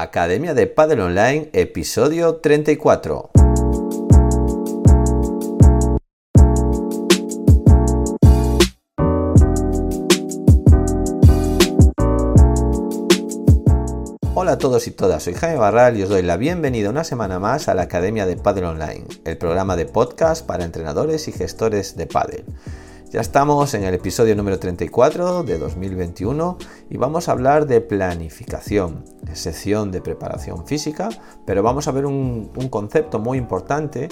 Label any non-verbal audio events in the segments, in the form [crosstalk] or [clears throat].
Academia de Padel Online, episodio 34. Hola a todos y todas, soy Jaime Barral y os doy la bienvenida una semana más a la Academia de Padel Online, el programa de podcast para entrenadores y gestores de Padel. Ya estamos en el episodio número 34 de 2021 y vamos a hablar de planificación, sección de preparación física, pero vamos a ver un, concepto muy importante,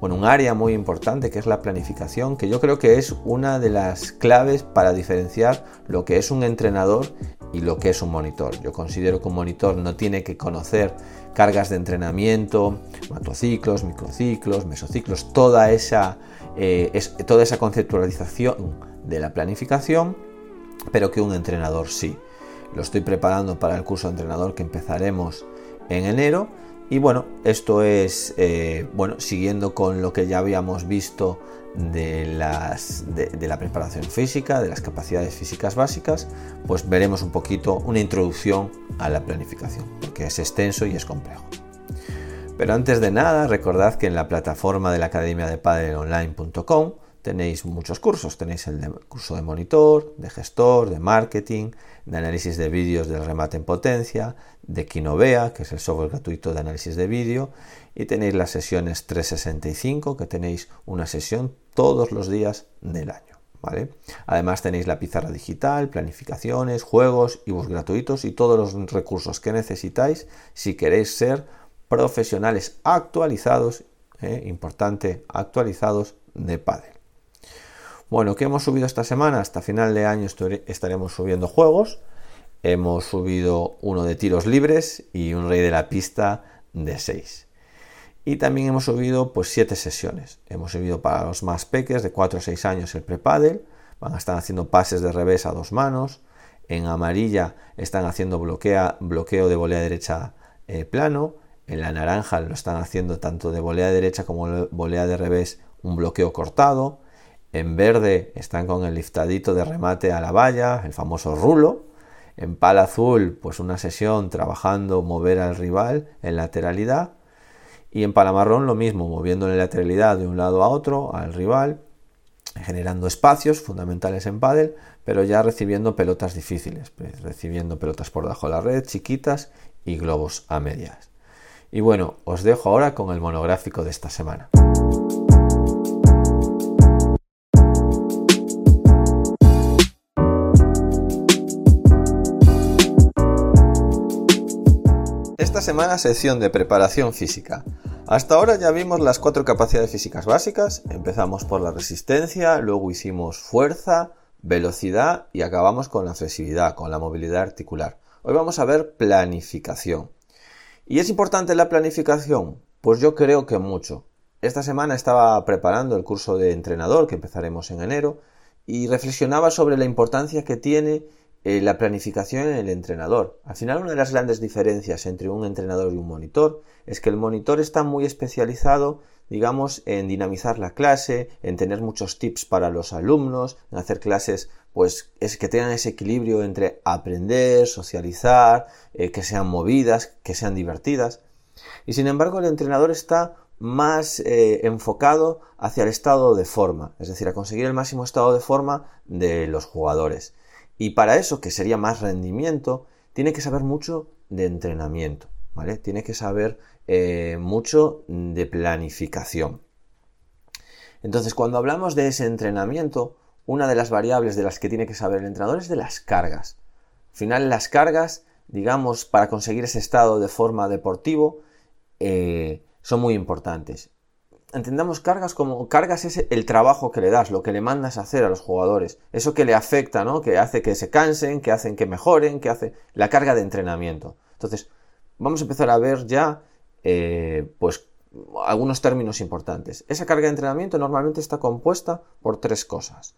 bueno, un área muy importante que es la planificación, que yo creo que es una de las claves para diferenciar lo que es un entrenador y lo que es un monitor. Yo considero que un monitor no tiene que conocer cargas de entrenamiento, macrociclos, microciclos, mesociclos, toda esa eh, es toda esa conceptualización de la planificación, pero que un entrenador sí. Lo estoy preparando para el curso de entrenador que empezaremos en enero. Y bueno, esto es, eh, bueno, siguiendo con lo que ya habíamos visto de, las, de, la preparación física, de las capacidades físicas básicas, pues veremos un poquito una introducción a la planificación, porque es extenso y es complejo. Pero antes de nada, recordad que en la plataforma de la Academia de Online.com tenéis muchos cursos. Tenéis el curso de monitor, de gestor, de marketing, de análisis de vídeos del remate en potencia, de Kinovea, que es el software gratuito de análisis de vídeo, y tenéis las sesiones 365, que tenéis una sesión todos los días del año. ¿Vale? Además tenéis la pizarra digital, planificaciones, juegos, ebooks gratuitos y todos los recursos que necesitáis si queréis ser profesionales actualizados, eh, importante, actualizados de pádel. Bueno, ¿qué hemos subido esta semana? Hasta final de año estaremos subiendo juegos. Hemos subido uno de tiros libres y un rey de la pista de 6. Y también hemos subido pues 7 sesiones. Hemos subido para los más peques de 4 o 6 años el pre-paddle. Van a estar haciendo pases de revés a dos manos. En amarilla están haciendo bloqueo de volea derecha eh, plano. En la naranja lo están haciendo tanto de volea derecha como de volea de revés un bloqueo cortado. En verde están con el liftadito de remate a la valla, el famoso rulo. En pala azul, pues una sesión trabajando mover al rival en lateralidad. Y en pala marrón lo mismo, moviendo en lateralidad de un lado a otro al rival, generando espacios fundamentales en pádel, pero ya recibiendo pelotas difíciles, pues, recibiendo pelotas por debajo de la red, chiquitas y globos a medias. Y bueno, os dejo ahora con el monográfico de esta semana. Esta semana sección de preparación física. Hasta ahora ya vimos las cuatro capacidades físicas básicas. Empezamos por la resistencia, luego hicimos fuerza, velocidad y acabamos con la flexibilidad, con la movilidad articular. Hoy vamos a ver planificación. ¿Y es importante la planificación? Pues yo creo que mucho. Esta semana estaba preparando el curso de entrenador que empezaremos en enero y reflexionaba sobre la importancia que tiene eh, la planificación en el entrenador. Al final una de las grandes diferencias entre un entrenador y un monitor es que el monitor está muy especializado digamos, en dinamizar la clase, en tener muchos tips para los alumnos, en hacer clases pues es que tengan ese equilibrio entre aprender, socializar, eh, que sean movidas, que sean divertidas. Y sin embargo el entrenador está más eh, enfocado hacia el estado de forma, es decir, a conseguir el máximo estado de forma de los jugadores. Y para eso, que sería más rendimiento, tiene que saber mucho de entrenamiento, ¿vale? Tiene que saber eh, mucho de planificación. Entonces, cuando hablamos de ese entrenamiento, una de las variables de las que tiene que saber el entrenador es de las cargas. Al final, las cargas, digamos, para conseguir ese estado de forma deportivo, eh, son muy importantes. Entendamos cargas como cargas es el trabajo que le das, lo que le mandas a hacer a los jugadores, eso que le afecta, ¿no? Que hace que se cansen, que hacen que mejoren, que hace la carga de entrenamiento. Entonces, vamos a empezar a ver ya, eh, pues, algunos términos importantes. Esa carga de entrenamiento normalmente está compuesta por tres cosas.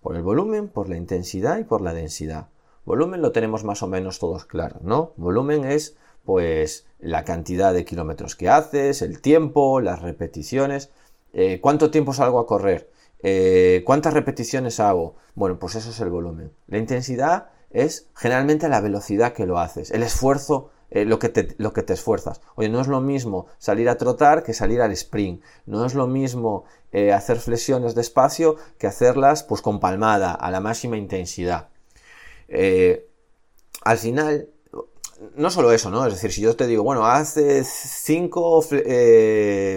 Por el volumen, por la intensidad y por la densidad. Volumen lo tenemos más o menos todos claro, ¿no? Volumen es pues la cantidad de kilómetros que haces, el tiempo, las repeticiones, eh, cuánto tiempo salgo a correr, eh, cuántas repeticiones hago. Bueno, pues eso es el volumen. La intensidad es generalmente la velocidad que lo haces, el esfuerzo eh, lo, que te, esfuerzas. Oye, no es lo mismo salir a trotar que salir al sprint. No es lo mismo hacer flexiones despacio que hacerlas pues con palmada, a la máxima intensidad. Al final, no solo eso, ¿no? Es decir, si yo te digo, bueno, hace cinco,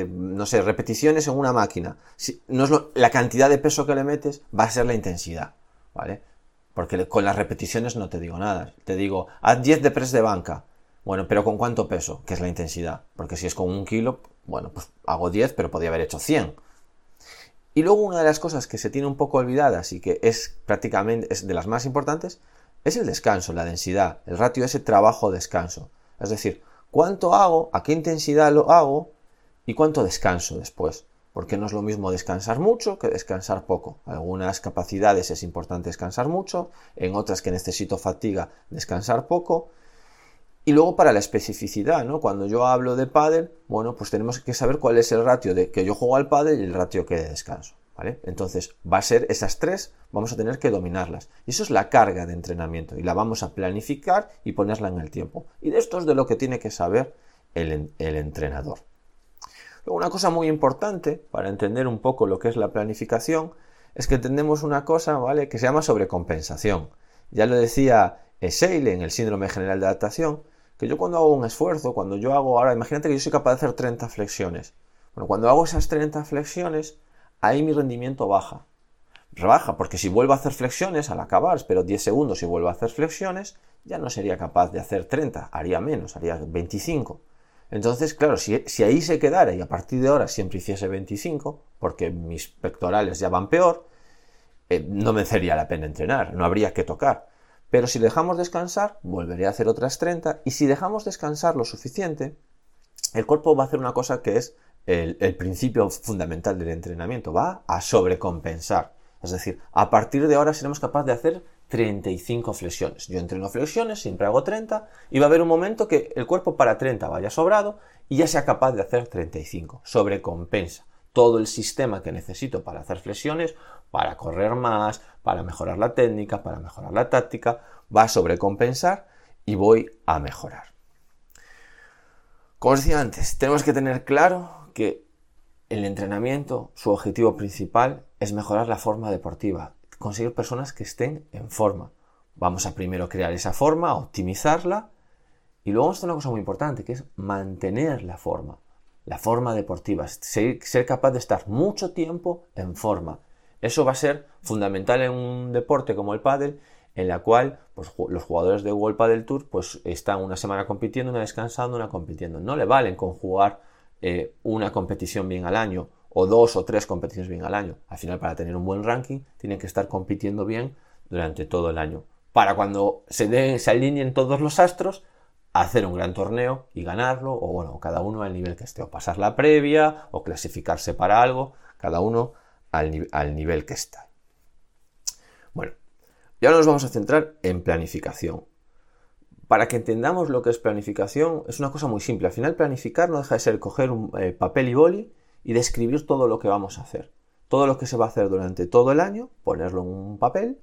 no sé, repeticiones en una máquina, no es la cantidad de peso que le metes, va a ser la intensidad, ¿vale? Porque con las repeticiones no te digo nada. Te digo, haz 10 de press de banca. Bueno, pero ¿con cuánto peso? Que es la intensidad. Porque si es con un kilo, bueno, pues hago 10, pero podría haber hecho 100. Y luego una de las cosas que se tiene un poco olvidadas y que es prácticamente es de las más importantes es el descanso, la densidad, el ratio ese trabajo-descanso. Es decir, cuánto hago, a qué intensidad lo hago y cuánto descanso después porque no es lo mismo descansar mucho que descansar poco. Algunas capacidades es importante descansar mucho, en otras que necesito fatiga, descansar poco. Y luego para la especificidad, ¿no? Cuando yo hablo de pádel, bueno, pues tenemos que saber cuál es el ratio de que yo juego al pádel y el ratio que de descanso, ¿vale? Entonces, va a ser esas tres, vamos a tener que dominarlas. Y eso es la carga de entrenamiento y la vamos a planificar y ponerla en el tiempo. Y de esto es de lo que tiene que saber el, entrenador una cosa muy importante para entender un poco lo que es la planificación es que entendemos una cosa, ¿vale? Que se llama sobrecompensación. Ya lo decía Seile en el síndrome general de adaptación, que yo cuando hago un esfuerzo, cuando yo hago, ahora imagínate que yo soy capaz de hacer 30 flexiones. Bueno, cuando hago esas 30 flexiones, ahí mi rendimiento baja. Baja, porque si vuelvo a hacer flexiones al acabar, espero 10 segundos y vuelvo a hacer flexiones, ya no sería capaz de hacer 30, haría menos, haría 25. Entonces, claro, si, ahí se quedara y a partir de ahora siempre hiciese 25, porque mis pectorales ya van peor, eh, no me sería la pena entrenar, no habría que tocar. Pero si dejamos descansar, volveré a hacer otras 30 y si dejamos descansar lo suficiente, el cuerpo va a hacer una cosa que es el, principio fundamental del entrenamiento, va a sobrecompensar. Es decir, a partir de ahora seremos capaces de hacer 35 flexiones. Yo entreno flexiones, siempre hago 30 y va a haber un momento que el cuerpo para 30 vaya sobrado y ya sea capaz de hacer 35. Sobrecompensa todo el sistema que necesito para hacer flexiones, para correr más, para mejorar la técnica, para mejorar la táctica, va a sobrecompensar y voy a mejorar. Como os decía antes, tenemos que tener claro que el entrenamiento, su objetivo principal es mejorar la forma deportiva, conseguir personas que estén en forma. Vamos a primero crear esa forma, optimizarla y luego vamos a hacer una cosa muy importante que es mantener la forma, la forma deportiva, ser, capaz de estar mucho tiempo en forma. Eso va a ser fundamental en un deporte como el pádel en la cual pues, los jugadores de World Padel Tour pues, están una semana compitiendo, una descansando, una compitiendo. No le valen con jugar eh, una competición bien al año o dos o tres competiciones bien al año. Al final, para tener un buen ranking, tienen que estar compitiendo bien durante todo el año. Para cuando se, alineen todos los astros, hacer un gran torneo y ganarlo, o bueno, cada uno al nivel que esté, o pasar la previa, o clasificarse para algo, cada uno al, al nivel que está. Bueno, ya nos vamos a centrar en planificación. Para que entendamos lo que es planificación, es una cosa muy simple. Al final, planificar no deja de ser coger un eh, papel y boli y describir todo lo que vamos a hacer. Todo lo que se va a hacer durante todo el año, ponerlo en un papel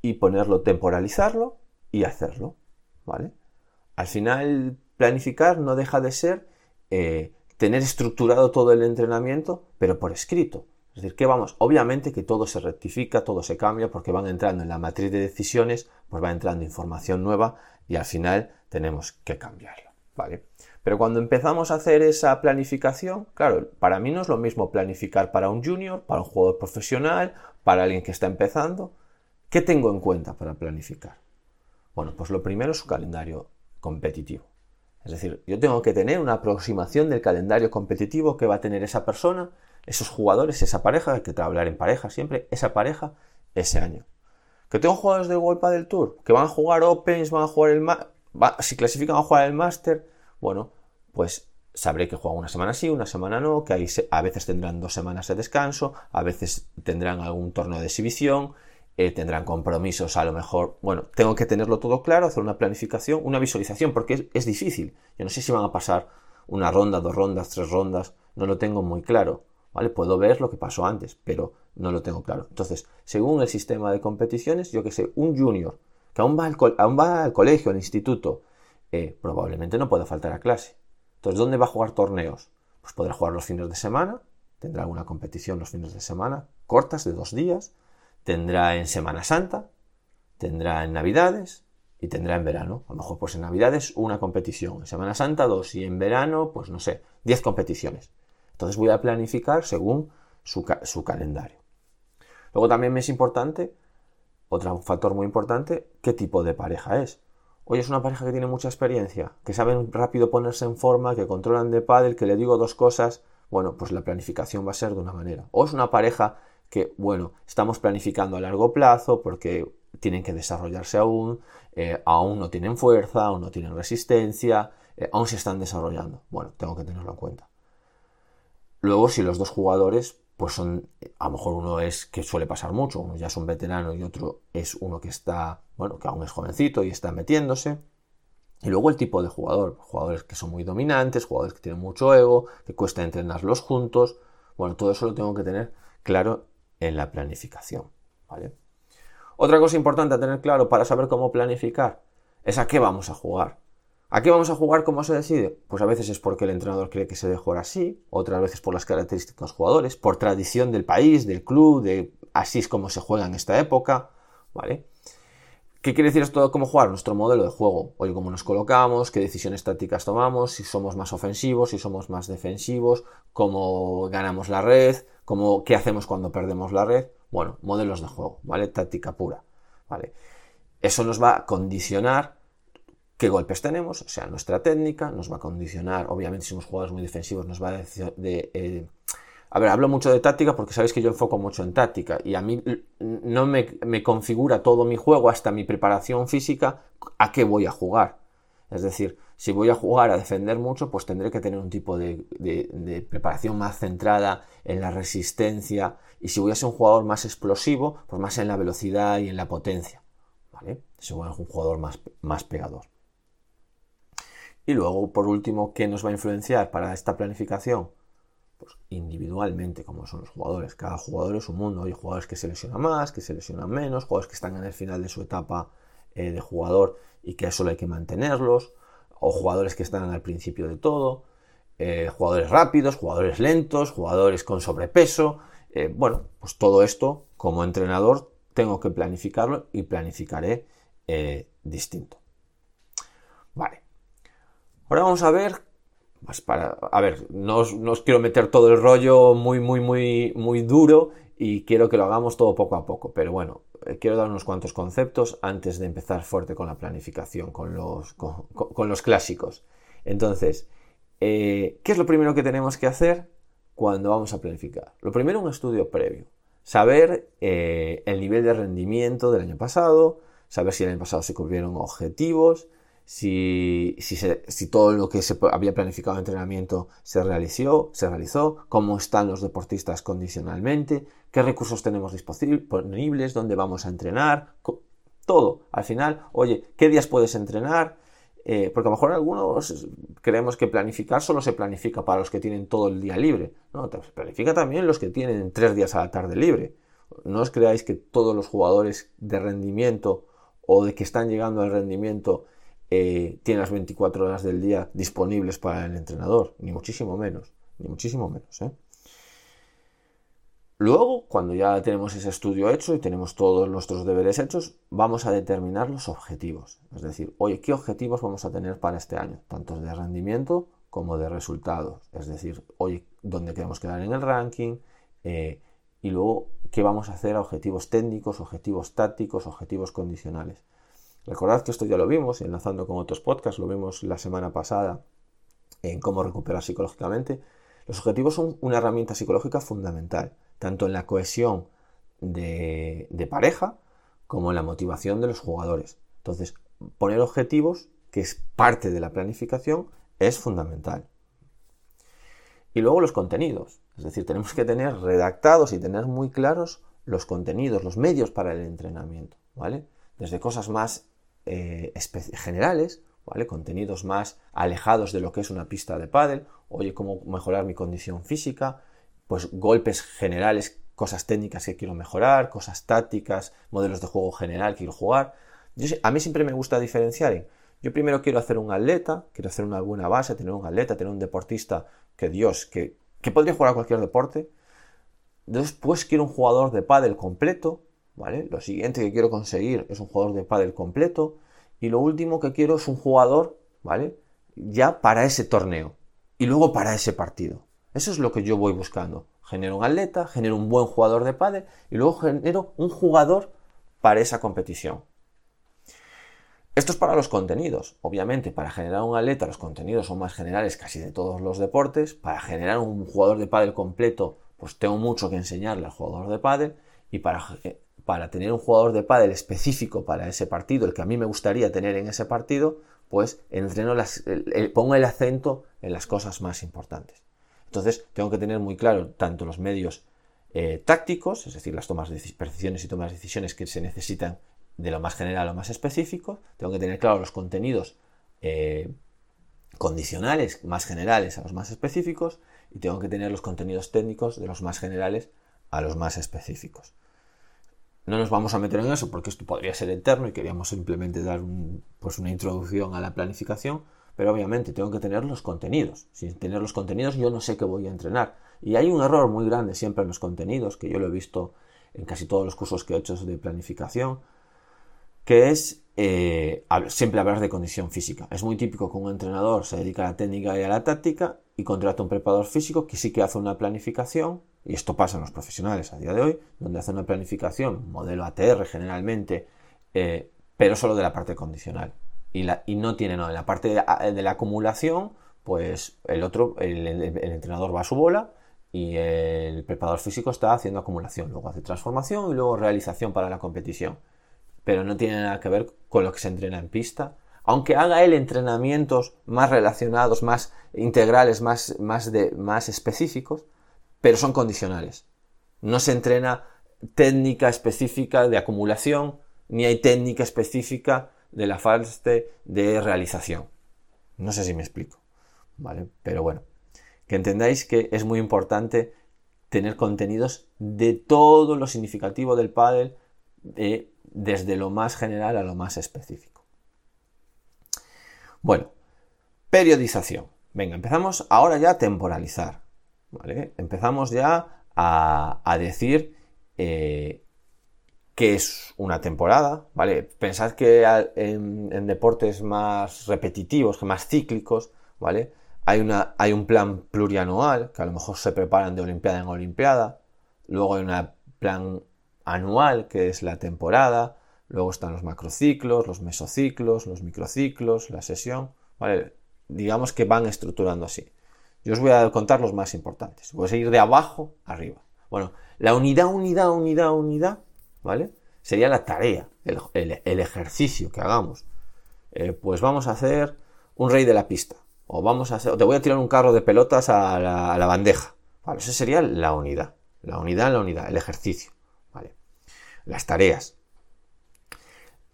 y ponerlo, temporalizarlo y hacerlo. ¿Vale? Al final, planificar no deja de ser eh, tener estructurado todo el entrenamiento, pero por escrito. Es decir, que vamos, obviamente que todo se rectifica, todo se cambia, porque van entrando en la matriz de decisiones, pues va entrando información nueva y al final tenemos que cambiarlo. ¿Vale? Pero cuando empezamos a hacer esa planificación, claro, para mí no es lo mismo planificar para un junior, para un jugador profesional, para alguien que está empezando. ¿Qué tengo en cuenta para planificar? Bueno, pues lo primero es su calendario competitivo. Es decir, yo tengo que tener una aproximación del calendario competitivo que va a tener esa persona, esos jugadores, esa pareja, que va a hablar en pareja siempre, esa pareja ese año. Que tengo jugadores de Golpa del Tour, que van a jugar Opens, van a jugar el... si clasifican a jugar el Master, bueno, pues sabré que juegan una semana sí, una semana no, que a veces tendrán dos semanas de descanso, a veces tendrán algún torneo de exhibición, eh, tendrán compromisos a lo mejor, bueno, tengo que tenerlo todo claro, hacer una planificación, una visualización, porque es, difícil. Yo no sé si van a pasar una ronda, dos rondas, tres rondas, no lo tengo muy claro, ¿vale? Puedo ver lo que pasó antes, pero no lo tengo claro. Entonces, según el sistema de competiciones, yo que sé, un junior que aún va al, aún va al colegio, al instituto, eh, probablemente no pueda faltar a clase. Entonces, ¿dónde va a jugar torneos? Pues podrá jugar los fines de semana, tendrá alguna competición los fines de semana, cortas de dos días, tendrá en Semana Santa, tendrá en Navidades y tendrá en verano. A lo mejor pues en Navidades una competición, en Semana Santa dos y en verano pues no sé, diez competiciones. Entonces voy a planificar según su, su calendario. Luego también es importante, otro factor muy importante, qué tipo de pareja es. Hoy es una pareja que tiene mucha experiencia, que saben rápido ponerse en forma, que controlan de pádel, que le digo dos cosas, bueno, pues la planificación va a ser de una manera. O es una pareja que, bueno, estamos planificando a largo plazo porque tienen que desarrollarse aún, eh, aún no tienen fuerza, aún no tienen resistencia, eh, aún se están desarrollando. Bueno, tengo que tenerlo en cuenta. Luego, si los dos jugadores, pues son, a lo mejor uno es que suele pasar mucho, uno ya es un veterano y otro es uno que está, bueno, que aún es jovencito y está metiéndose. Y luego el tipo de jugador, jugadores que son muy dominantes, jugadores que tienen mucho ego, que cuesta entrenarlos juntos. Bueno, todo eso lo tengo que tener claro en la planificación. ¿vale? Otra cosa importante a tener claro para saber cómo planificar es a qué vamos a jugar. ¿A qué vamos a jugar? ¿Cómo se decide? Pues a veces es porque el entrenador cree que se debe jugar así, otras veces por las características de los jugadores, por tradición del país, del club, de así es como se juega en esta época, ¿vale? ¿Qué quiere decir esto de cómo jugar? Nuestro modelo de juego. Oye, cómo nos colocamos, qué decisiones tácticas tomamos, si somos más ofensivos, si somos más defensivos, cómo ganamos la red, cómo, qué hacemos cuando perdemos la red. Bueno, modelos de juego, ¿vale? Táctica pura, ¿vale? Eso nos va a condicionar qué golpes tenemos, o sea, nuestra técnica, nos va a condicionar, obviamente si somos jugadores muy defensivos, nos va a decir de, eh, a ver, hablo mucho de táctica porque sabéis que yo enfoco mucho en táctica y a mí no me, configura todo mi juego, hasta mi preparación física, a qué voy a jugar. Es decir, si voy a jugar a defender mucho, pues tendré que tener un tipo de, preparación más centrada en la resistencia. Y si voy a ser un jugador más explosivo, pues más en la velocidad y en la potencia. ¿Vale? Si voy a ser un jugador más, más pegador. Y luego, por último, ¿qué nos va a influenciar para esta planificación? pues, individualmente, como son los jugadores. Cada jugador es un mundo. Hay jugadores que se lesionan más, que se lesionan menos, jugadores que están en el final de su etapa eh, de jugador y que solo hay que mantenerlos, o jugadores que están al principio de todo, eh, jugadores rápidos, jugadores lentos, jugadores con sobrepeso. Eh, bueno, pues todo esto, como entrenador, tengo que planificarlo y planificaré distinto. Ahora vamos a ver pues a ver, no os, quiero meter todo el rollo muy, muy, muy, muy duro y quiero que lo hagamos todo poco a poco, pero bueno, eh, quiero dar unos cuantos conceptos antes de empezar fuerte con la planificación, con los, con, los clásicos. Entonces, eh, ¿qué es lo primero que tenemos que hacer cuando vamos a planificar? Lo primero, un estudio previo. Saber eh, el nivel de rendimiento del año pasado, saber si el año pasado se cubrieron objetivos, si, si, todo lo que se había planificado de entrenamiento se realizó, se realizó, cómo están los deportistas condicionalmente, qué recursos tenemos disponibles, dónde vamos a entrenar, todo. Al final, oye, ¿qué días puedes entrenar? Eh, porque a lo mejor algunos creemos que planificar solo se planifica para los que tienen todo el día libre. No, se planifica también los que tienen tres días a la tarde libre. No os creáis que todos los jugadores de rendimiento o de que están llegando al rendimiento eh, tiene las 24 horas del día disponibles para el entrenador, ni muchísimo menos, ni muchísimo menos. ¿eh? Luego, cuando ya tenemos ese estudio hecho y tenemos todos nuestros deberes hechos, vamos a determinar los objetivos. Es decir, oye, ¿qué objetivos vamos a tener para este año? Tanto de rendimiento como de resultados. Es decir, oye, ¿dónde queremos quedar en el ranking? Eh, y luego, ¿qué vamos a hacer a objetivos técnicos, objetivos tácticos, objetivos condicionales? Recordad que esto ya lo vimos, enlazando con otros podcasts, lo vimos la semana pasada en cómo recuperar psicológicamente. Los objetivos son una herramienta psicológica fundamental, tanto en la cohesión de, pareja como en la motivación de los jugadores. Entonces, poner objetivos, que es parte de la planificación, es fundamental. Y luego los contenidos. Es decir, tenemos que tener redactados y tener muy claros los contenidos, los medios para el entrenamiento, ¿vale? Desde cosas más eh, generales, ¿vale? Contenidos más alejados de lo que es una pista de pádel, oye, cómo mejorar mi condición física, pues golpes generales, cosas técnicas que quiero mejorar, cosas tácticas, modelos de juego general que quiero jugar. a mí siempre me gusta diferenciar Yo primero quiero hacer un atleta, quiero hacer una buena base, tener un atleta, tener un deportista que Dios, que, que podría jugar a cualquier deporte. Después quiero un jugador de pádel completo, Lo siguiente que quiero conseguir es un jugador de pádel completo. Y lo último que quiero es un jugador, ¿vale? Ya para ese torneo. Y luego para ese partido. Eso es lo que yo voy buscando. Genero un atleta, genero un buen jugador de pádel y luego genero un jugador para esa competición. Esto es para los contenidos. Obviamente, para generar un atleta, los contenidos son más generales casi de todos los deportes. Para generar un jugador de pádel completo, pues tengo mucho que enseñarle al jugador de pádel. Y para, para tener un jugador de pádel específico para ese partido, el que a mí me gustaría tener en ese partido, pues entreno las, pongo el acento en las cosas más importantes. Entonces, tengo que tener muy claro tanto los medios eh, tácticos, es decir, las tomas de decisiones y tomas de decisiones que se necesitan de lo más general a lo más específico, tengo que tener claro los contenidos eh, condicionales más generales a los más específicos y tengo que tener los contenidos técnicos de los más generales a los más específicos. No nos vamos a meter en eso porque esto podría ser eterno y queríamos simplemente dar pues una introducción a la planificación, pero obviamente tengo que tener los contenidos. Sin tener los contenidos yo no sé qué voy a entrenar. Y hay un error muy grande siempre en los contenidos, que yo lo he visto en casi todos los cursos que he hecho de planificación, que es eh, siempre hablar de condición física. Es muy típico que un entrenador se dedica a la técnica y a la táctica y contrata un preparador físico que sí que hace una planificación, y esto pasa en los profesionales a día de hoy, donde hace una planificación, modelo ATR generalmente, eh, pero solo de la parte condicional. Y, no tiene, no, en la parte de, la acumulación, pues el otro, el, entrenador va a su bola y el preparador físico está haciendo acumulación, luego hace transformación y luego realización para la competición pero no tiene nada que ver con lo que se entrena en pista. Aunque haga él entrenamientos más relacionados, más integrales, más, más, de, más específicos, pero son condicionales. No se entrena técnica específica de acumulación, ni hay técnica específica de la fase de realización. No sé si me explico, ¿vale? Pero bueno, que entendáis que es muy importante tener contenidos de todo lo significativo del pádel, de desde lo más general a lo más específico. Bueno, periodización. Venga, empezamos ahora ya a temporalizar. ¿vale? Empezamos ya a, decir eh, qué es una temporada. ¿vale? Pensad que en, deportes más repetitivos, más cíclicos, ¿vale? Hay, una, hay un plan plurianual, que a lo mejor se preparan de Olimpiada en Olimpiada. Luego hay un plan anual, que es la temporada, luego están los macrociclos, los mesociclos, los microciclos, la sesión, ¿vale? Digamos que van estructurando así. Yo os voy a contar los más importantes. Voy a seguir de abajo arriba. Bueno, la unidad, unidad, unidad, unidad, ¿vale? Sería la tarea, el, ejercicio que hagamos. Eh, pues vamos a hacer un rey de la pista. O vamos a hacer, te voy a tirar un carro de pelotas a la, a la bandeja. Vale, esa sería la unidad. La unidad, la unidad, el ejercicio las tareas.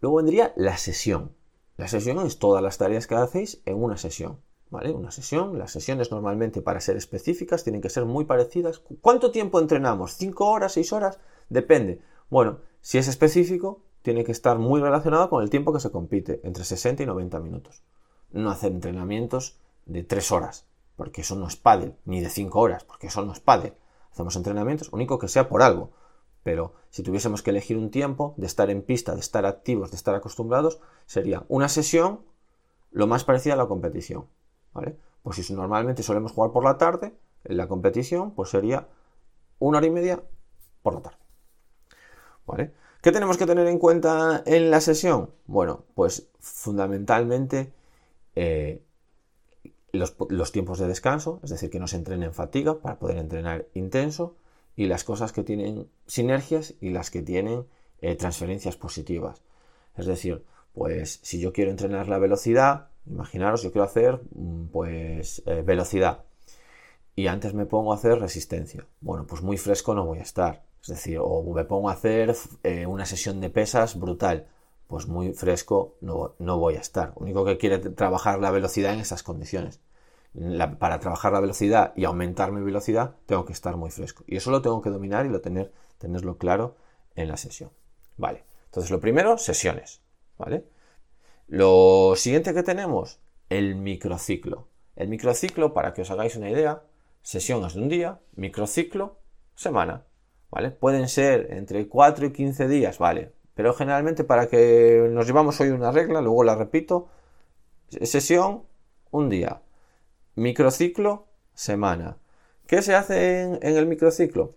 Luego vendría la sesión. La sesión es todas las tareas que hacéis en una sesión. ¿Vale? Una sesión, las sesiones normalmente para ser específicas tienen que ser muy parecidas. ¿Cuánto tiempo entrenamos? ¿Cinco horas? ¿Seis horas? Depende. Bueno, si es específico, tiene que estar muy relacionado con el tiempo que se compite, entre 60 y 90 minutos. No hacer entrenamientos de tres horas, porque eso no es pádel, ni de cinco horas, porque eso no es pádel. Hacemos entrenamientos, único que sea por algo. Pero si tuviésemos que elegir un tiempo de estar en pista, de estar activos, de estar acostumbrados, sería una sesión lo más parecida a la competición. ¿vale? Pues si normalmente solemos jugar por la tarde, en la competición, pues sería una hora y media por la tarde. ¿Vale? ¿Qué tenemos que tener en cuenta en la sesión? Bueno, pues fundamentalmente eh, los, los, tiempos de descanso, es decir, que no se entrene en fatiga para poder entrenar intenso, y las cosas que tienen sinergias y las que tienen eh, transferencias positivas. Es decir, pues si yo quiero entrenar la velocidad, imaginaros, yo quiero hacer mm, pues eh, velocidad y antes me pongo a hacer resistencia. Bueno, pues muy fresco no voy a estar. Es decir, o me pongo a hacer eh, una sesión de pesas brutal. Pues muy fresco no, no voy a estar. único que quiere trabajar la velocidad en esas condiciones para trabajar la velocidad y aumentar mi velocidad, tengo que estar muy fresco. Y eso lo tengo que dominar y lo tener, tenerlo claro en la sesión. Vale. Entonces, lo primero, sesiones. ¿Vale? Lo siguiente que tenemos, el microciclo. El microciclo, para que os hagáis una idea, sesiones de un día, microciclo, semana. ¿Vale? Pueden ser entre 4 y 15 días, ¿vale? Pero generalmente para que nos llevamos hoy una regla, luego la repito, sesión, un día. Microciclo, semana. ¿Qué se hace en, el microciclo?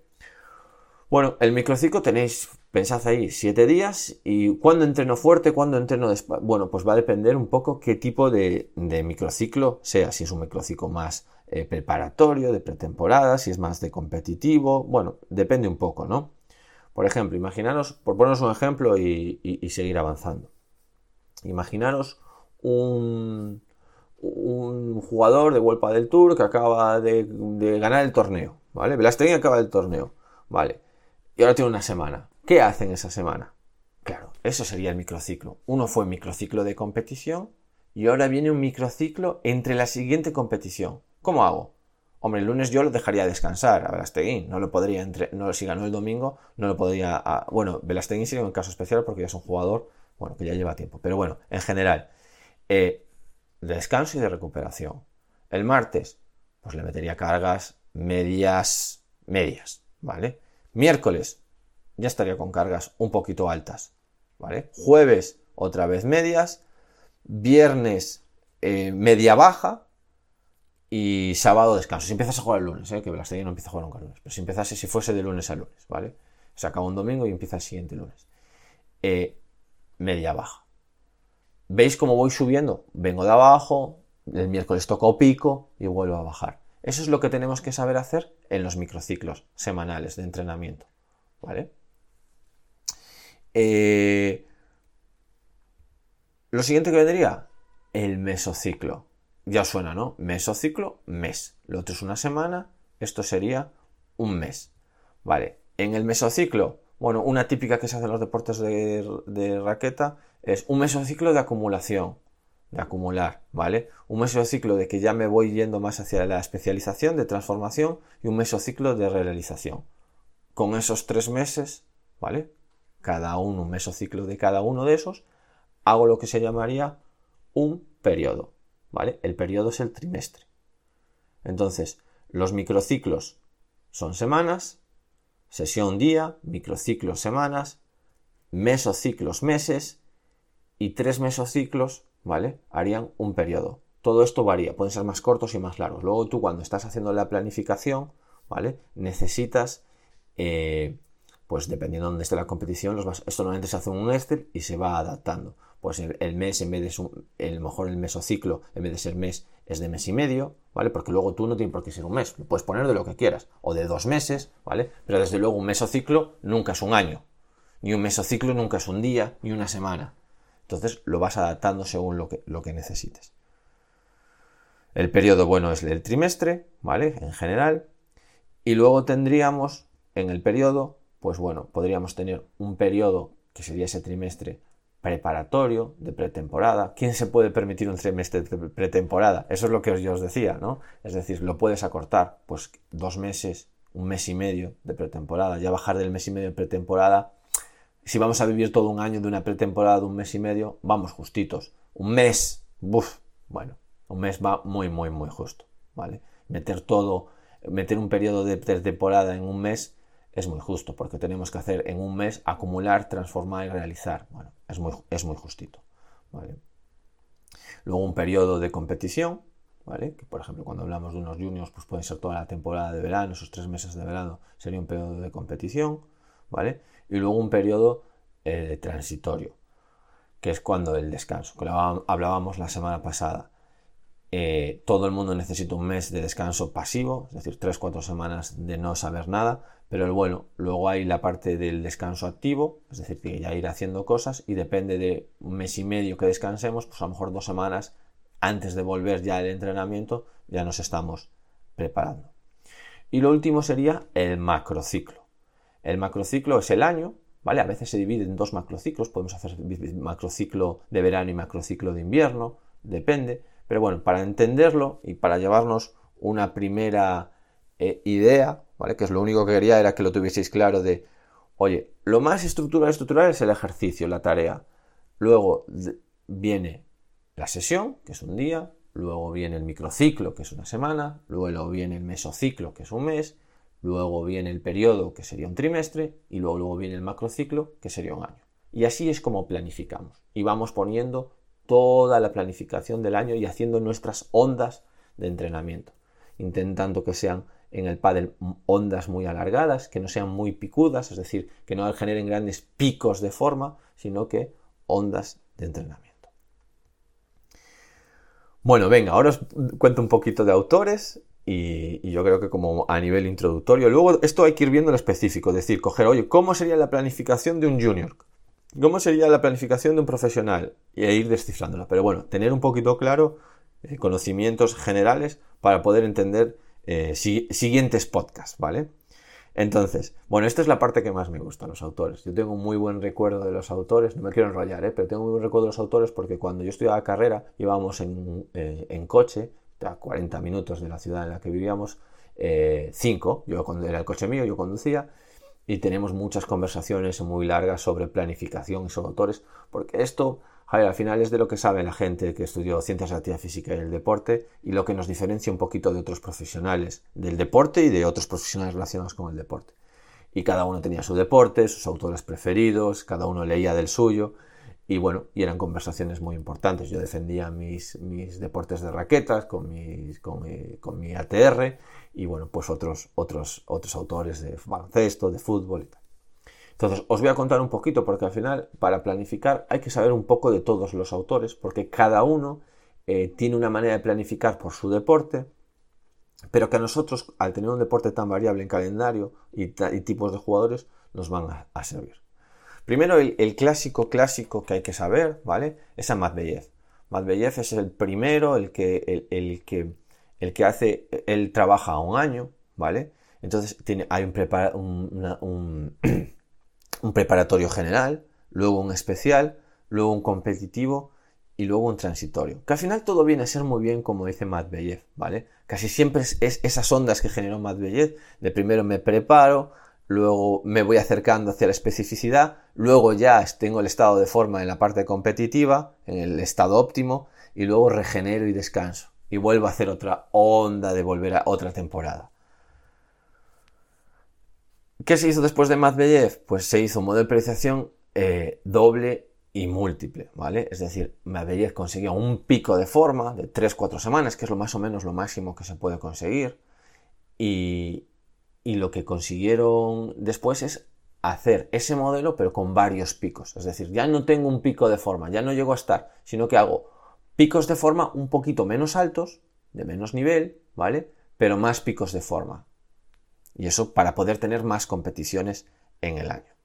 Bueno, el microciclo tenéis, pensad ahí, 7 días y cuándo entreno fuerte, cuándo entreno despacio. Bueno, pues va a depender un poco qué tipo de, de microciclo sea, si es un microciclo más eh, preparatorio, de pretemporada, si es más de competitivo, bueno, depende un poco, ¿no? Por ejemplo, imaginaros, por poneros un ejemplo y, seguir avanzando. Imaginaros un, un, jugador de Vuelta del Tour que acaba de, ganar el torneo, ¿vale? Velasteguín acaba el torneo, ¿vale? Y ahora tiene una semana. ¿Qué hace en esa semana? Claro, eso sería el microciclo. Uno fue microciclo de competición y ahora viene un microciclo entre la siguiente competición. ¿Cómo hago? Hombre, el lunes yo lo dejaría descansar a Velasteguín. No lo podría, entre, no, si ganó el domingo, no lo podría. bueno, Velasteguín sería un caso especial porque ya es un jugador, bueno, que ya lleva tiempo. Pero bueno, en general, eh, de descanso y de recuperación. El martes, pues le metería cargas medias, medias, ¿vale? Miércoles, ya estaría con cargas un poquito altas, ¿vale? Jueves, otra vez medias. Viernes, eh, media baja, y sábado descanso. Si empiezas a jugar el lunes, ¿eh? que Belasteguín no empieza a jugar nunca el lunes, pero si empezase, si fuese de lunes a lunes, ¿vale? Se acaba un domingo y empieza el siguiente lunes. Eh, media baja. ¿Veis cómo voy subiendo? Vengo de abajo, el miércoles toco pico y vuelvo a bajar. Eso es lo que tenemos que saber hacer en los microciclos semanales de entrenamiento, ¿vale? Eh, lo siguiente que vendría, el mesociclo ya suena, ¿no? Mesociclo, mes. Lo otro es una semana, esto sería un mes. Vale, en el mesociclo, bueno, una típica que se hace en los deportes de, raqueta es un mesociclo de acumulación, de acumular, ¿vale? Un mesociclo de que ya me voy yendo más hacia la especialización, de transformación, y un mesociclo de realización. Con esos tres meses, ¿vale? Cada uno, un mesociclo de cada uno de esos, hago lo que se llamaría un periodo. ¿vale? El periodo es el trimestre. Entonces, los microciclos son semanas, sesión día, microciclos semanas, mesociclos meses y tres mesociclos, ¿vale? Harían un periodo. Todo esto varía, pueden ser más cortos y más largos. Luego tú cuando estás haciendo la planificación, ¿vale? Necesitas, eh, pues dependiendo de dónde esté la competición, los esto normalmente se hace un Excel y se va adaptando pues el, mes en vez de el mejor el mesociclo en vez de ser mes es de mes y medio, ¿vale? Porque luego tú no tienes por qué ser un mes, lo puedes poner de lo que quieras, o de dos meses, ¿vale? Pero desde luego un mesociclo nunca es un año, ni un mesociclo nunca es un día, ni una semana. Entonces lo vas adaptando según lo que, necesites. El periodo bueno es el trimestre, ¿vale? En general. Y luego tendríamos en el periodo, pues bueno, podríamos tener un periodo que sería ese trimestre preparatorio, de pretemporada. ¿Quién se puede permitir un trimestre de pretemporada? Eso es lo que yo os decía, ¿no? Es decir, lo puedes acortar, pues dos meses, un mes y medio de pretemporada, ya bajar del mes y medio de pretemporada. Si vamos a vivir todo un año de una pretemporada de un mes y medio, vamos justitos. Un mes, buf, bueno, un mes va muy, muy, muy justo, ¿vale? Meter todo, meter un periodo de pretemporada en un mes es muy justo, porque tenemos que hacer en un mes acumular, transformar y realizar. Bueno, es muy, es muy justito. Luego un periodo de competición, ¿vale? Que por ejemplo cuando hablamos de unos juniors, pues puede ser toda la temporada de verano, esos tres meses de verano sería un periodo de competición, ¿vale? Y luego un periodo eh, transitorio, que es cuando el descanso, que hablábamos la semana pasada. Eh, todo el mundo necesita un mes de descanso pasivo, es decir, 3-4 semanas de no saber nada, pero bueno, luego hay la parte del descanso activo, es decir, que ya ir haciendo cosas y depende de un mes y medio que descansemos, pues a lo mejor dos semanas antes de volver ya al entrenamiento ya nos estamos preparando. Y lo último sería el macrociclo. El macrociclo es el año, ¿vale? A veces se divide en dos macrociclos, podemos hacer macrociclo de verano y macrociclo de invierno, depende, pero bueno, para entenderlo y para llevarnos una primera eh, idea, ¿vale? Que es lo único que quería era que lo tuvieseis claro de, oye, lo más estructural, estructural es el ejercicio, la tarea. Luego, viene la sesión, que es un día, luego viene el microciclo, que es una semana, luego viene el mesociclo, que es un mes, luego viene el periodo, que sería un trimestre, y luego, luego viene el macrociclo, que sería un año. Y así es como planificamos. Y vamos poniendo toda la planificación del año y haciendo nuestras ondas de entrenamiento, intentando que sean en el pádel ondas muy alargadas, que no sean muy picudas, es decir, que no generen grandes picos de forma, sino que ondas de entrenamiento. Bueno, venga, ahora os cuento un poquito de autores y, yo creo que como a nivel introductorio. Luego esto hay que ir viendo lo específico, es decir, coger, oye, ¿cómo sería la planificación de un junior? ¿Cómo sería la planificación de un profesional? Y ir descifrándola. Pero bueno, tener un poquito claro eh, conocimientos generales para poder entender eh, siguientes podcasts, ¿vale? Entonces, bueno, esta es la parte que más me gusta, los autores. Yo tengo un muy buen recuerdo de los autores, no me quiero enrollar, ¿eh? pero tengo muy buen recuerdo de los autores porque cuando yo estudiaba carrera íbamos en, eh, coche, a 40 minutos de la ciudad en la que vivíamos, 5, yo cuando era el coche mío, yo conducía, y tenemos muchas conversaciones muy largas sobre planificación y sobre autores, porque esto al final es de lo que sabe la gente que estudió ciencias de la actividad física y el deporte y lo que nos diferencia un poquito de otros profesionales del deporte y de otros profesionales relacionados con el deporte. Y cada uno tenía su deporte, sus autores preferidos, cada uno leía del suyo y bueno, y eran conversaciones muy importantes. Yo defendía mis, mis deportes de raquetas con, con, mi, con mi ATR y bueno, pues otros, otros, otros autores de baloncesto, de fútbol y tal. Entonces, os voy a contar un poquito, porque al final, para planificar, hay que saber un poco de todos los autores, porque cada uno eh, tiene una manera de planificar por su deporte, pero que a nosotros, al tener un deporte tan variable en calendario y, tipos de jugadores, nos van a, servir. Primero, el, clásico clásico que hay que saber, ¿vale? Es a Matveyev. Matveyev es el primero, el que, el, que, el que hace, él trabaja un año, ¿vale? Entonces tiene, hay un, un [clears throat] un preparatorio general, luego un especial, luego un competitivo y luego un transitorio. Que al final todo viene a ser muy bien como dice Medvedev, ¿vale? Casi siempre es, esas ondas que generó Medvedev, de primero me preparo, luego me voy acercando hacia la especificidad, luego ya tengo el estado de forma en la parte competitiva, en el estado óptimo, y luego regenero y descanso. Y vuelvo a hacer otra onda de volver a otra temporada. ¿Qué se hizo después de Medvedev? Pues se hizo un modelo de periodización eh, doble y múltiple, ¿vale? Es decir, Medvedev consiguió un pico de forma de 3-4 semanas, que es lo más o menos lo máximo que se puede conseguir, y, y lo que consiguieron después es hacer ese modelo pero con varios picos. Es decir, ya no tengo un pico de forma, ya no llego a estar, sino que hago picos de forma un poquito menos altos, de menos nivel, ¿vale? Pero más picos de forma. Y eso para poder tener más competiciones en el año.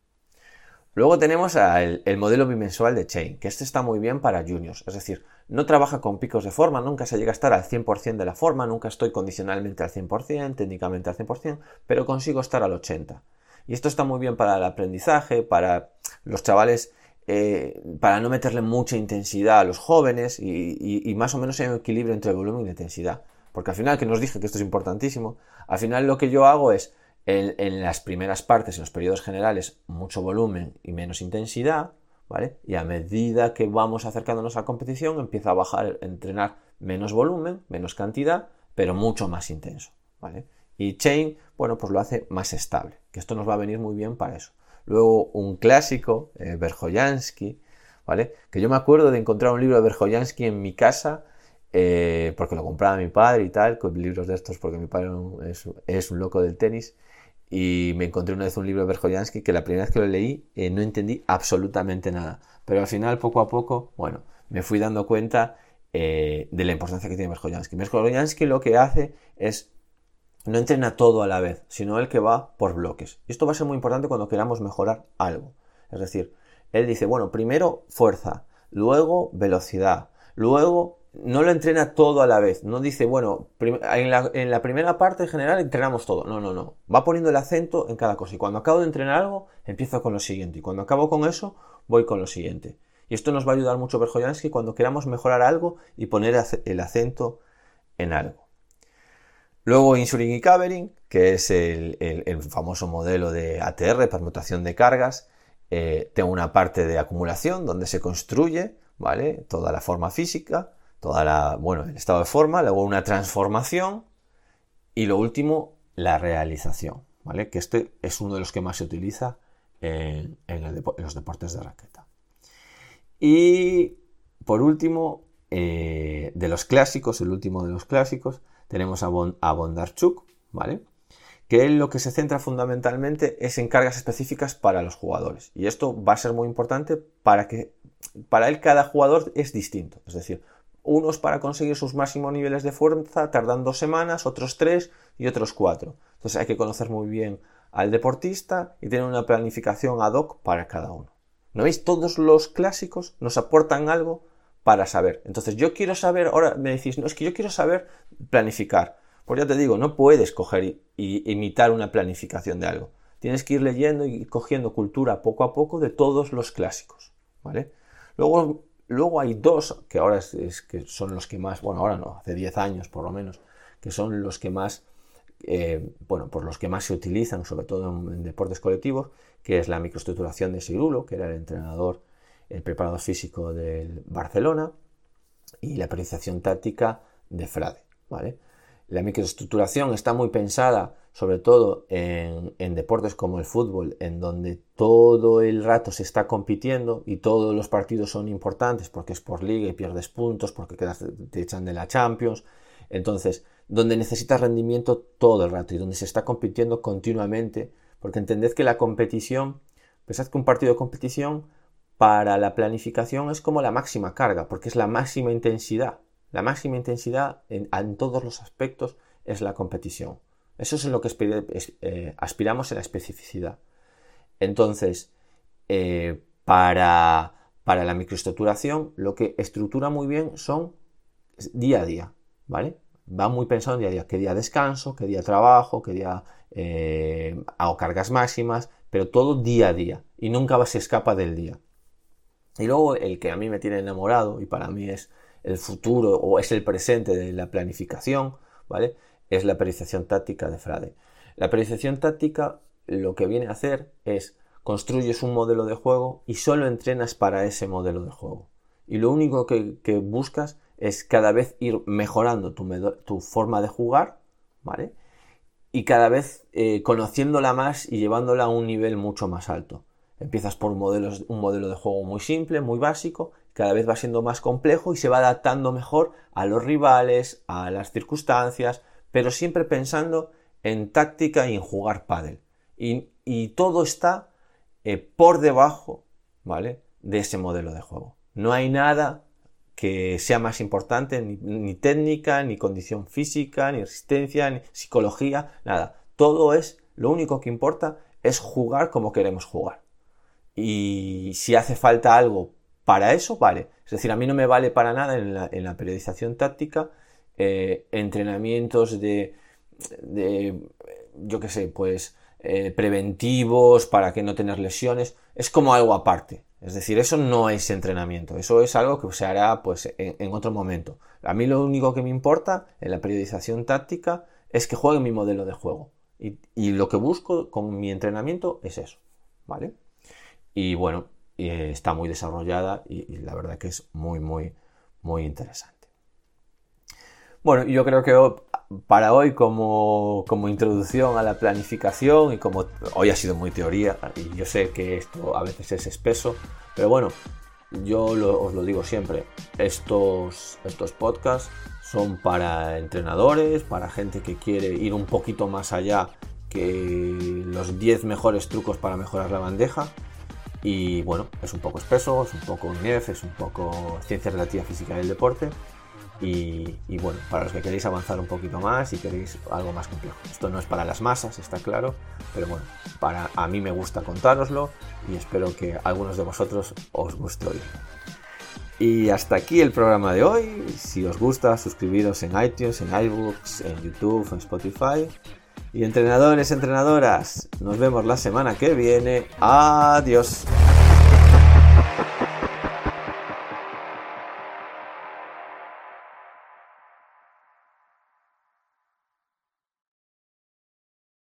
Luego tenemos el, modelo bimensual de Chain, que este está muy bien para juniors, es decir, no trabaja con picos de forma, nunca se llega a estar al 100% de la forma, nunca estoy condicionalmente al 100%, técnicamente al 100%, pero consigo estar al 80%. Y esto está muy bien para el aprendizaje, para los chavales, eh, para no meterle mucha intensidad a los jóvenes y, y más o menos hay un equilibrio entre volumen y intensidad. Porque al final, que nos dije que esto es importantísimo, al final lo que yo hago es, en, las primeras partes, en los periodos generales, mucho volumen y menos intensidad, ¿vale? Y a medida que vamos acercándonos a la competición, empieza a bajar, entrenar menos volumen, menos cantidad, pero mucho más intenso, ¿vale? Y Chain, bueno, pues lo hace más estable, que esto nos va a venir muy bien para eso. Luego un clásico, eh, ¿vale? Que yo me acuerdo de encontrar un libro de Berjoyansky en mi casa eh, porque lo compraba mi padre y tal, con libros de estos, porque mi padre es, un loco del tenis. Y me encontré una vez un libro de Berjoyansky que la primera vez que lo leí eh, no entendí absolutamente nada. Pero al final, poco a poco, bueno, me fui dando cuenta eh, de la importancia que tiene Berjoyansky. Berjoyansky lo que hace es no entrena todo a la vez, sino el que va por bloques. Y esto va a ser muy importante cuando queramos mejorar algo. Es decir, él dice, bueno, primero fuerza, luego velocidad, luego no lo entrena todo a la vez. No dice, bueno, en la, primera parte en general entrenamos todo. No, no, no. Va poniendo el acento en cada cosa. Y cuando acabo de entrenar algo, empiezo con lo siguiente. Y cuando acabo con eso, voy con lo siguiente. Y esto nos va a ayudar mucho que cuando queramos mejorar algo y poner el acento en algo. Luego Insulin y Covering, que es el, famoso modelo de ATR, permutación de cargas. Eh, tengo una parte de acumulación donde se construye ¿vale? Toda la forma física, toda la, bueno, el estado de forma, luego una transformación y lo último, la realización, ¿vale? Que este es uno de los que más se utiliza en, los deportes de raqueta. Y por último, eh, de los clásicos, el último de los clásicos, tenemos a, Bondarchuk, ¿vale? Que lo que se centra fundamentalmente es en cargas específicas para los jugadores. Y esto va a ser muy importante para que para él cada jugador es distinto. Es decir, unos para conseguir sus máximos niveles de fuerza tardan dos semanas, otros tres y otros cuatro. Entonces hay que conocer muy bien al deportista y tener una planificación ad hoc para cada uno. ¿No veis? Todos los clásicos nos aportan algo para saber. Entonces yo quiero saber, ahora me decís, no, es que yo quiero saber planificar. Pues ya te digo, no puedes coger y, imitar una planificación de algo. Tienes que ir leyendo y cogiendo cultura poco a poco de todos los clásicos. ¿Vale? Luego Luego hay dos, que ahora es, que son los que más, bueno, ahora no, hace 10 años por lo menos, que son los que más, eh, bueno, por los que más se utilizan, sobre todo en, deportes colectivos, que es la microestructuración de Sirulo, que era el entrenador, el preparador físico del Barcelona, y la periodización táctica de Frade, ¿vale? La microestructuración está muy pensada sobre todo en, deportes como el fútbol, en donde todo el rato se está compitiendo y todos los partidos son importantes porque es por liga y pierdes puntos, porque te echan de la Champions. Entonces, donde necesitas rendimiento todo el rato y donde se está compitiendo continuamente, porque entended que la competición, pensad que un partido de competición para la planificación es como la máxima carga, porque es la máxima intensidad. La máxima intensidad en, todos los aspectos es la competición. Eso es lo que eh, aspiramos en la especificidad. Entonces, eh, para, para, la microestructuración, lo que estructura muy bien son día a día, ¿vale? Va muy pensado en día a día, qué día descanso, qué día trabajo, qué día eh, hago cargas máximas, pero todo día a día y nunca se escapa del día. Y luego el que a mí me tiene enamorado y para mí es el futuro o es el presente de la planificación, ¿vale? Es la periodización táctica de Frade. La periodización táctica lo que viene a hacer es construyes un modelo de juego y solo entrenas para ese modelo de juego. Y lo único que, buscas es cada vez ir mejorando tu, forma de jugar, ¿vale? Y cada vez eh, conociéndola más y llevándola a un nivel mucho más alto. Empiezas por un modelo de juego muy simple, muy básico, cada vez va siendo más complejo y se va adaptando mejor a los rivales, a las circunstancias, pero siempre pensando en táctica y en jugar pádel. Y, todo está eh, por debajo, ¿vale? De ese modelo de juego. No hay nada que sea más importante, ni, ni técnica, ni condición física, ni resistencia, ni psicología, nada. Todo es, lo único que importa es jugar como queremos jugar. Y si hace falta algo para eso vale. Es decir, a mí no me vale para nada en la, periodización táctica eh, entrenamientos de, yo qué sé, pues eh, preventivos para que no tener lesiones. Es como algo aparte. Es decir, eso no es entrenamiento, eso es algo que se hará pues en, otro momento. A mí lo único que me importa en la periodización táctica es que juegue mi modelo de juego. Y, y lo que busco con mi entrenamiento es eso. ¿Vale? Y bueno, eh, está muy desarrollada y, la verdad que es muy, muy, muy interesante. Bueno, yo creo que para hoy como, introducción a la planificación y como hoy ha sido muy teoría y yo sé que esto a veces es espeso, pero bueno, yo os lo digo siempre, estos, estos podcasts son para entrenadores, para gente que quiere ir un poquito más allá que los 10 mejores trucos para mejorar la bandeja y bueno, es un poco espeso, es un poco INEF, es un poco ciencia relativa física del deporte. Y, bueno, para los que queréis avanzar un poquito más y queréis algo más complejo. Esto no es para las masas, está claro, pero bueno, para a mí me gusta contároslo y espero que a algunos de vosotros os guste oír. Y hasta aquí el programa de hoy. Si os gusta, suscribiros en iTunes, en iBooks, en YouTube, en Spotify. Y entrenadores, entrenadoras, nos vemos la semana que viene. Adiós.